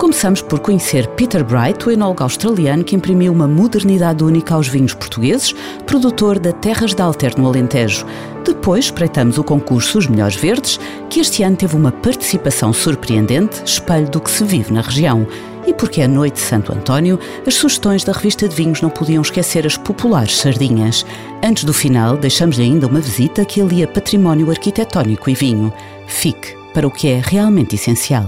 Começamos por conhecer Peter Bright, o enólogo australiano que imprimiu uma modernidade única aos vinhos portugueses, produtor da Terras de Alter no Alentejo. Depois espreitamos o concurso Os Melhores Verdes, que este ano teve uma participação surpreendente, espelho do que se vive na região. E porque é noite de Santo António, as sugestões da revista de vinhos não podiam esquecer as populares sardinhas. Antes do final, deixamos-lhe ainda uma visita que alia património arquitetónico e vinho. Fique para o que é realmente essencial.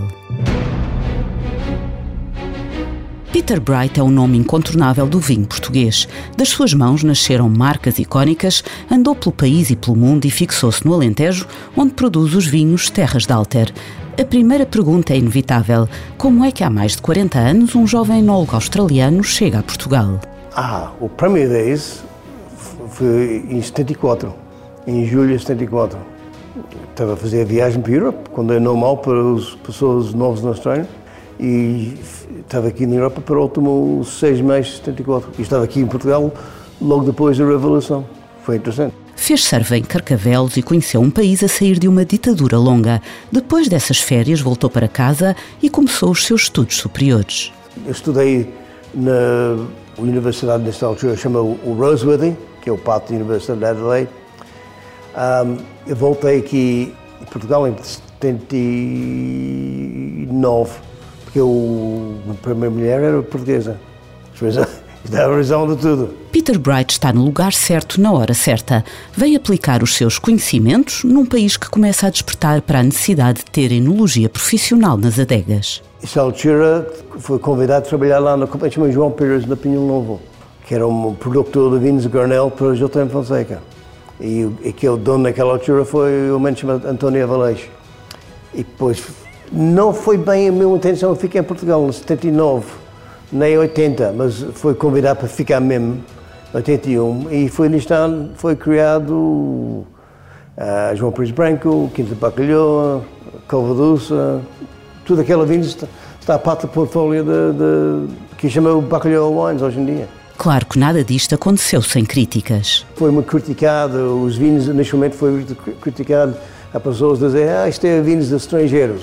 Peter Bright é um nome incontornável do vinho português. Das suas mãos nasceram marcas icónicas, andou pelo país e pelo mundo e fixou-se no Alentejo, onde produz os vinhos Terras de Alter. A primeira pergunta é inevitável: como é que há mais de 40 anos um jovem enólogo australiano chega a Portugal? Ah, o primeiro vez foi em 74, em julho de 74. Estava a fazer a viagem para a Europa, quando é normal para as pessoas novas na Austrália e estava aqui na Europa para o último seis meses, 74. E estava aqui em Portugal logo depois da Revolução. Foi interessante. Fez serve em Carcavelos e conheceu um país a sair de uma ditadura longa. Depois dessas férias, voltou para casa e começou os seus estudos superiores. Eu estudei na universidade nesta altura, chama o Roseworthy, que é o pátio da Universidade de Adelaide. Um, eu voltei aqui em Portugal em 79 porque eu, a primeira mulher era portuguesa. É a razão de tudo. Peter Bright está no lugar certo na hora certa. Vem aplicar os seus conhecimentos num país que começa a despertar para a necessidade de ter enologia profissional nas adegas. Altura foi convidado a trabalhar lá na companhia João Pires na Pinhão Novo, que era um produtor de vinhos de Garnel para J.M. Fonseca. E aquele dono naquela altura foi o homem chamado António Avaleix. E depois não foi bem a minha intenção ficar em Portugal em 79, nem 80, mas foi convidado para ficar mesmo, 81, e foi neste ano, foi criado uh, João Pires Branco, Quinta Bacalhau, Cova Doce, tudo aquela vinho está, está a parte do portfólio de, de, que chama o Bacalhau Wines hoje em dia. Claro que nada disto aconteceu sem críticas. Foi muito criticado, os vinhos neste momento foi criticado Há pessoas a dizer, ah, isto é vinhos de estrangeiros.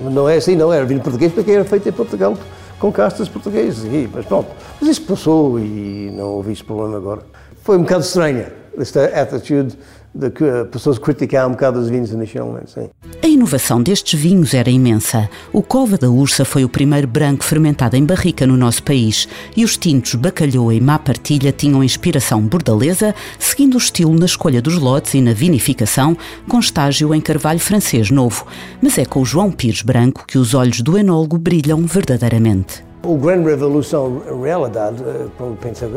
Não é assim, não era vinho português porque era feito em Portugal com castas portuguesas. Mas pronto, mas isso passou e não houve esse problema agora. Foi um bocado estranha esta attitude de que pessoas criticar um bocado os vinhos inicialmente, sim. A inovação destes vinhos era imensa. O Cova da Ursa foi o primeiro branco fermentado em barrica no nosso país e os tintos Bacalhau e Má Partilha tinham inspiração bordalesa, seguindo o estilo na escolha dos lotes e na vinificação, com estágio em carvalho francês novo. Mas é com o João Pires Branco que os olhos do enólogo brilham verdadeiramente. O grande revolução, realidade, eh, quando pensa,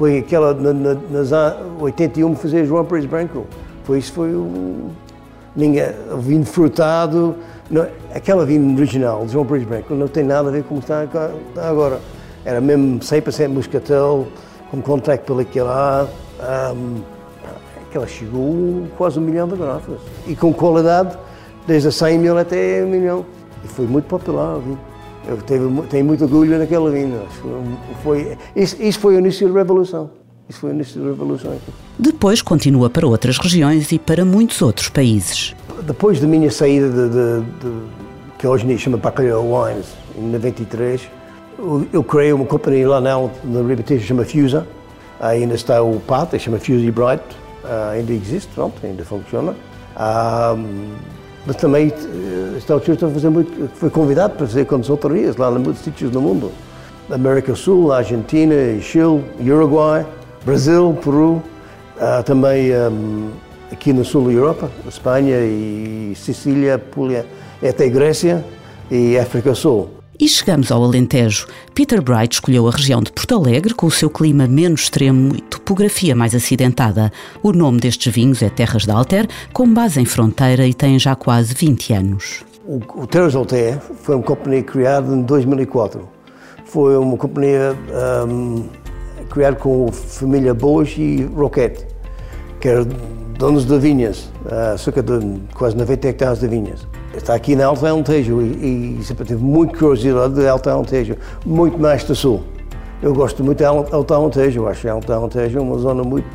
foi aquela, na, na, nas 81, fazer João Pires Branco. Foi isso, foi um, ninguém, o vinho frutado, não, aquela vinho original de João Pires Branco não tem nada a ver com como está, está agora. Era mesmo 100% moscatel, com contrato pelo aquele lá. Um, aquela chegou quase um milhão de garrafas. E com qualidade, desde 100 mil até um milhão. E foi muito popular o vinho. Eu teve, tenho muito orgulho naquela vinda. Foi, isso, isso foi o início da Revolução. Isso foi o início da Revolução. Depois continua para outras regiões e para muitos outros países. Depois da minha saída, de, de, de que hoje chama Bacalhau Wines, em 93, eu criei uma companhia lá na, na Liberty, chama Fusa. Ainda está o PAT, chama Fuse Bright, uh, ainda existe, pronto, ainda funciona. Um, mas também, eh, esta altura, estou a fazer muito, foi convidado para fazer consultorias lá em muitos sítios do mundo. América Sul, Argentina, Chile, Uruguai, Brasil, Peru, uh, também um, aqui no sul da Europa, Espanha e Sicília, Puglia, até Grécia e África Sul. E chegamos ao Alentejo. Peter Bright escolheu a região de Porto Alegre, com o seu clima menos extremo e topografia mais acidentada. O nome destes vinhos é Terras de Alter, com base em fronteira e tem já quase 20 anos. O, Terras de Alter foi uma companhia criada em 2004. Foi uma companhia um, criado com a família Boas e Roquette, que eram donos de vinhas, cerca de quase 90 hectares de vinhas. Está aqui na Alta Alentejo e, e sempre tive muita curiosidade de Alta Alentejo, muito mais do Sul. Eu gosto muito de Alta Alentejo, acho que Alta Alentejo é uma zona muito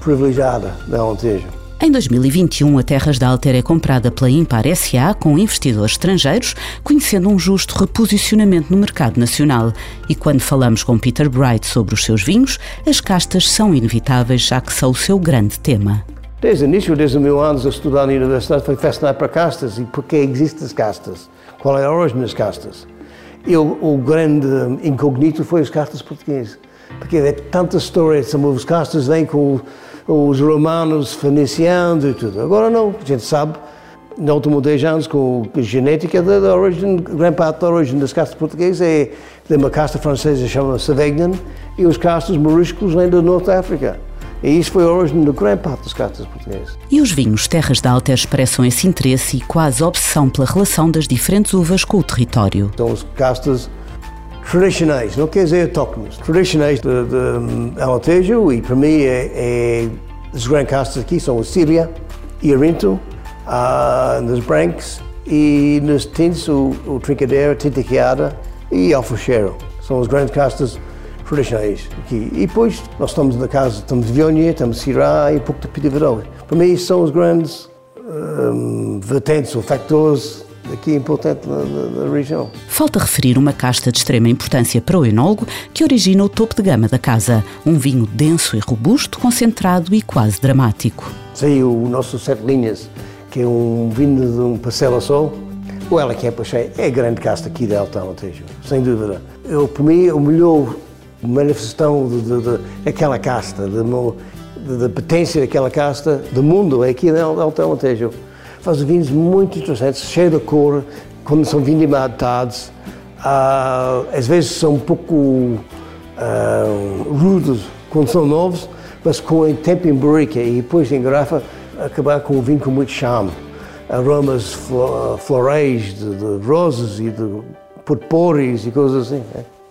privilegiada da Alentejo. Em 2021, a Terras da Alter é comprada pela Impar SA com investidores estrangeiros, conhecendo um justo reposicionamento no mercado nacional. E quando falamos com Peter Bright sobre os seus vinhos, as castas são inevitáveis, já que são o seu grande tema. Desde o início, desde mil anos a estudar na universidade, foi fascinado para castas e por que existem as castas, qual é a origem das castas. E o, o grande incognito foi as castas portuguesas, porque é tanta história, os castas vêm com os romanos, fenicianos e tudo. Agora não, a gente sabe, nos últimos 10 anos, com a genética da, da origem, grande parte da origem das castas portuguesas é de uma casta francesa chamada Savagnin e os castas moriscos vêm da Norte África. E isso foi a origem da grande parte das castas portuguesas. E os vinhos Terras da Alta expressam esse interesse e quase obsessão pela relação das diferentes uvas com o território. São os castas tradicionais, não quer dizer autóctonos, tradicionais de, de Alentejo e para mim é, é as grandes castas aqui são a Síria a Rinto, uh, nos brancos e nos tintos o, o Trincadeira, Tintaqueada e Alfacheiro. São as grandes castas tradicionais aqui. E depois nós estamos na casa, estamos de Vionha, estamos de Syrah e um pouco de Pitividal. Para mim são os grandes um, vertentes ou factores aqui importante na, na, na, região. Falta referir uma casta de extrema importância para o enólogo que origina o topo de gama da casa, um vinho denso e robusto, concentrado e quase dramático. Saiu o nosso Sete Linhas, que é um vinho de um parcela só. O Ela que é, é a grande casta aqui da Alta Alentejo, sem dúvida. Eu, para mim, o melhor manifestação daquela casta, da potência daquela casta do mundo é aqui na Alta Alentejo faz vinhos muito interessantes, cheio de cor, quando são vindimatados. Uh, às vezes são um pouco uh, rudos quando são novos, mas com o tempo em barrica e depois em garrafa, acabar com um vinho com muito charme. Aromas florais de, de rosas e de purpúreos e coisas assim.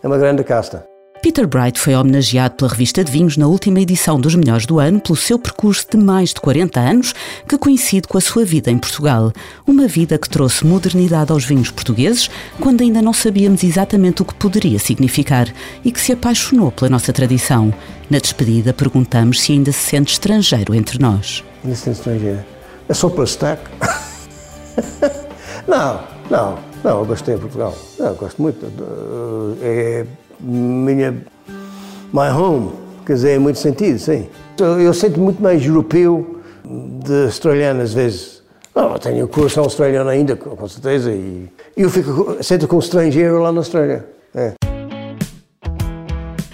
É uma grande casta. Peter Bright foi homenageado pela revista de vinhos na última edição dos Melhores do Ano pelo seu percurso de mais de 40 anos, que coincide com a sua vida em Portugal. Uma vida que trouxe modernidade aos vinhos portugueses, quando ainda não sabíamos exatamente o que poderia significar, e que se apaixonou pela nossa tradição. Na despedida, perguntamos se ainda se sente estrangeiro entre nós. Ainda se sente estrangeiro? É só para sotaque? não, não, não, eu gostei de Portugal. Não, gosto muito. É minha my home, quer dizer, em muito sentido, sim. Eu sinto muito mais europeu de australiano às vezes. Oh, tenho coração australiano ainda, com certeza, e eu fico, sinto como estrangeiro lá na Austrália. É.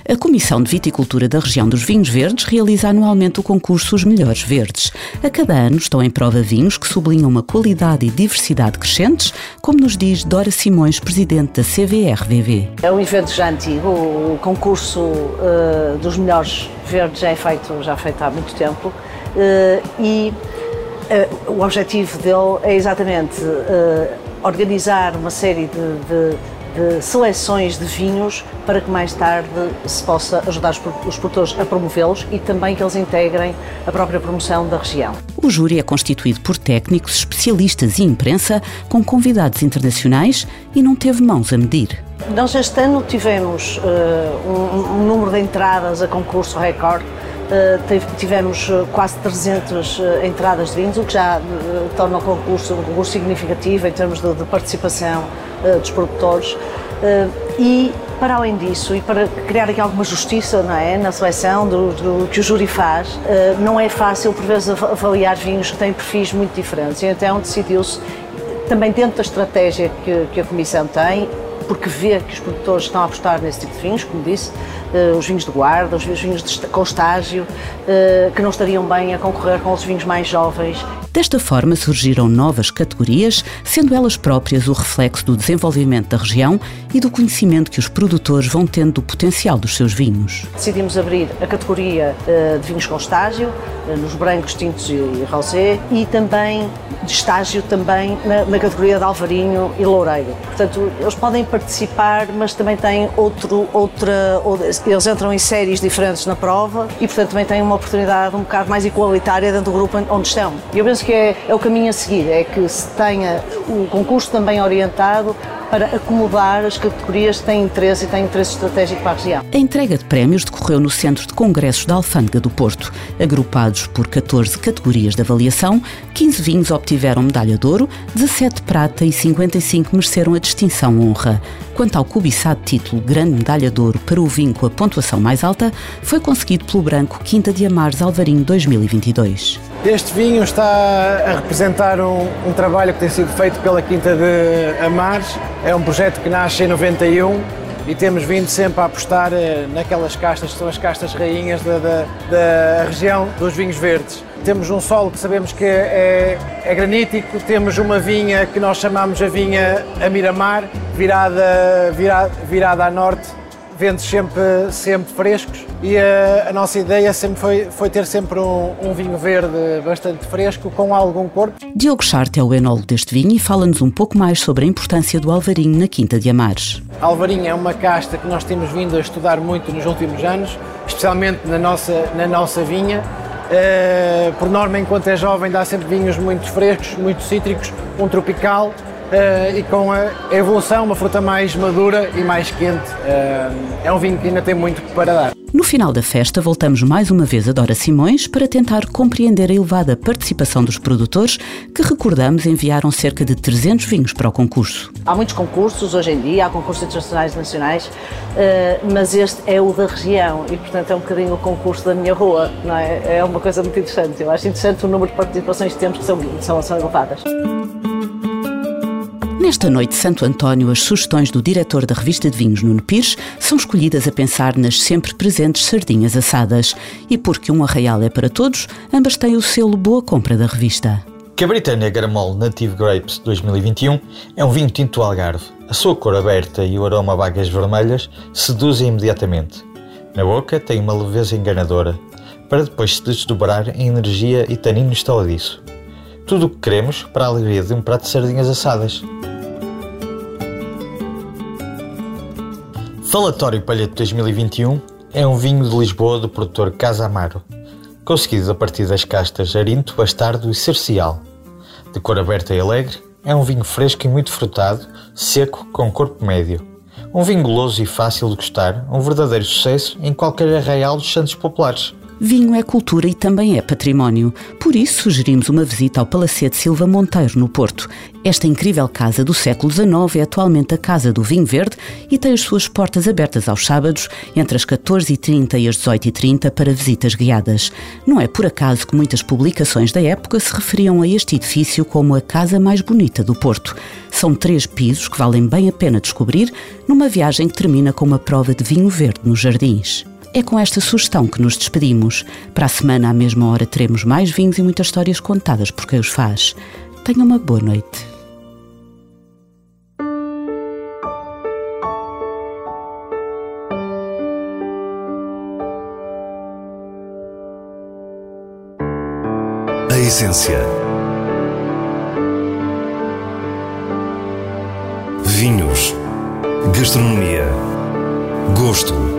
A Comissão de Viticultura da região dos Vinhos Verdes realiza anualmente o concurso Os Melhores Verdes. A cada ano estão em prova vinhos que sublinham uma qualidade e diversidade crescentes, como nos diz Dora Simões, presidente da CVRVV. É um evento já antigo, o concurso uh, dos Melhores Verdes já é feito, já feito há muito tempo uh, e uh, o objetivo dele é exatamente organizar uma série de, de de seleções de vinhos para que mais tarde se possa ajudar os produtores a promovê-los e também que eles integrem a própria promoção da região. O júri é constituído por técnicos, especialistas e imprensa, com convidados internacionais e não teve mãos a medir. Nós este ano tivemos uh, um, um número de entradas a concurso recorde tivemos uh, quase 300 uh, entradas de vinhos, o que já torna o concurso um concurso significativo em termos de, de participação dos produtores. e, para além disso, e para criar aqui alguma justiça não é, na seleção do, do que o júri faz, não é fácil, por vezes, avaliar vinhos que têm perfis muito diferentes. Então decidiu-se, também dentro da estratégia que, que a Comissão tem, porque vê que os produtores estão a apostar nesse tipo de vinhos, como disse, uh, os vinhos de guarda, os vinhos de, com estágio, uh, que não estariam bem a concorrer com os vinhos mais jovens. Desta forma surgiram novas categorias, sendo elas próprias o reflexo do desenvolvimento da região e do conhecimento que os produtores vão tendo do potencial dos seus vinhos. Decidimos abrir a categoria eh, de vinhos com estágio, eh, nos brancos, tintos e rosé, e também de estágio também na, na categoria de alvarinho e loureiro. Portanto, eles podem participar, mas também têm outro, outra, eles entram em séries diferentes na prova e, portanto, também têm uma oportunidade um bocado mais igualitária dentro do grupo onde estão. E eu penso que é, é o caminho a seguir, é que se tenha o concurso também orientado para acomodar as categorias que têm interesse e têm interesse estratégico para a região. A entrega de prémios decorreu no Centro de Congressos da Alfândega do Porto. Agrupados por 14 categorias de avaliação, 15 vinhos obtiveram medalha de ouro, 17 prata e 55 mereceram a distinção honra. Quanto ao cobiçado título Grande Medalha de Ouro para o vinho com a pontuação mais alta, foi conseguido pelo branco Quinta de Amares Alvarinho 2022. Este vinho está a representar um, um, trabalho que tem sido feito pela Quinta de Amares. É um projeto que nasce em 91 e temos vindo sempre a apostar eh, naquelas castas que são as castas rainhas da, da, da região dos vinhos verdes. Temos um solo que sabemos que é, é, granítico, temos uma vinha que nós chamamos a vinha a Miramar, virada, virada, virada a norte ventos sempre, sempre frescos e a, a, nossa ideia sempre foi, foi ter sempre um, um, vinho verde bastante fresco com algum corpo. Diogo Charte é o enólogo deste vinho e fala-nos um pouco mais sobre a importância do alvarinho na Quinta de Amares. Alvarinho é uma casta que nós temos vindo a estudar muito nos últimos anos, especialmente na nossa, na nossa vinha. Uh, por norma, enquanto é jovem, dá sempre vinhos muito frescos, muito cítricos, um tropical Uh, e com a evolução, uma fruta mais madura e mais quente. Uh, é um vinho que ainda tem muito para dar. No final da festa, voltamos mais uma vez a Dora Simões para tentar compreender a elevada participação dos produtores, que recordamos enviaram cerca de 300 vinhos para o concurso. Há muitos concursos hoje em dia, há concursos internacionais e nacionais, uh, mas este é o da região e, portanto, é um bocadinho o concurso da minha rua, não é? É uma coisa muito interessante. Eu acho interessante o número de participações que temos que são, são, são elevadas. Nesta noite de Santo António, as sugestões do diretor da revista de vinhos, Nuno Pires, são escolhidas a pensar nas sempre presentes sardinhas assadas. E porque um arraial é para todos, ambas têm o selo Boa Compra da revista. Cabritânia Garamol Native Grapes 2021 é um vinho tinto Algarve. A sua cor aberta e o aroma a vagas vermelhas seduzem imediatamente. Na boca tem uma leveza enganadora, para depois se desdobrar em energia e tanino estaladiço. Tudo o que queremos para a alegria de um prato de sardinhas assadas. Falatório Palheto 2021 é um vinho de Lisboa do produtor Casa Amaro, conseguido a partir das castas Arinto, Bastardo e Cercial. De cor aberta e alegre, é um vinho fresco e muito frutado, seco, com corpo médio. Um vinho goloso e fácil de gostar, um verdadeiro sucesso em qualquer arraial dos Santos Populares. Vinho é cultura e também é património. Por isso, sugerimos uma visita ao Palacete Silva Monteiro, no Porto. Esta incrível casa do século XIX é atualmente a Casa do Vinho Verde e tem as suas portas abertas aos sábados, entre as 14h30 e as 18h30, para visitas guiadas. Não é por acaso que muitas publicações da época se referiam a este edifício como a casa mais bonita do Porto. São três pisos que valem bem a pena descobrir numa viagem que termina com uma prova de vinho verde nos jardins. É com esta sugestão que nos despedimos. Para a semana, à mesma hora, teremos mais vinhos e muitas histórias contadas por quem os faz. Tenha uma boa noite. A essência. Vinhos. Gastronomia. Gosto.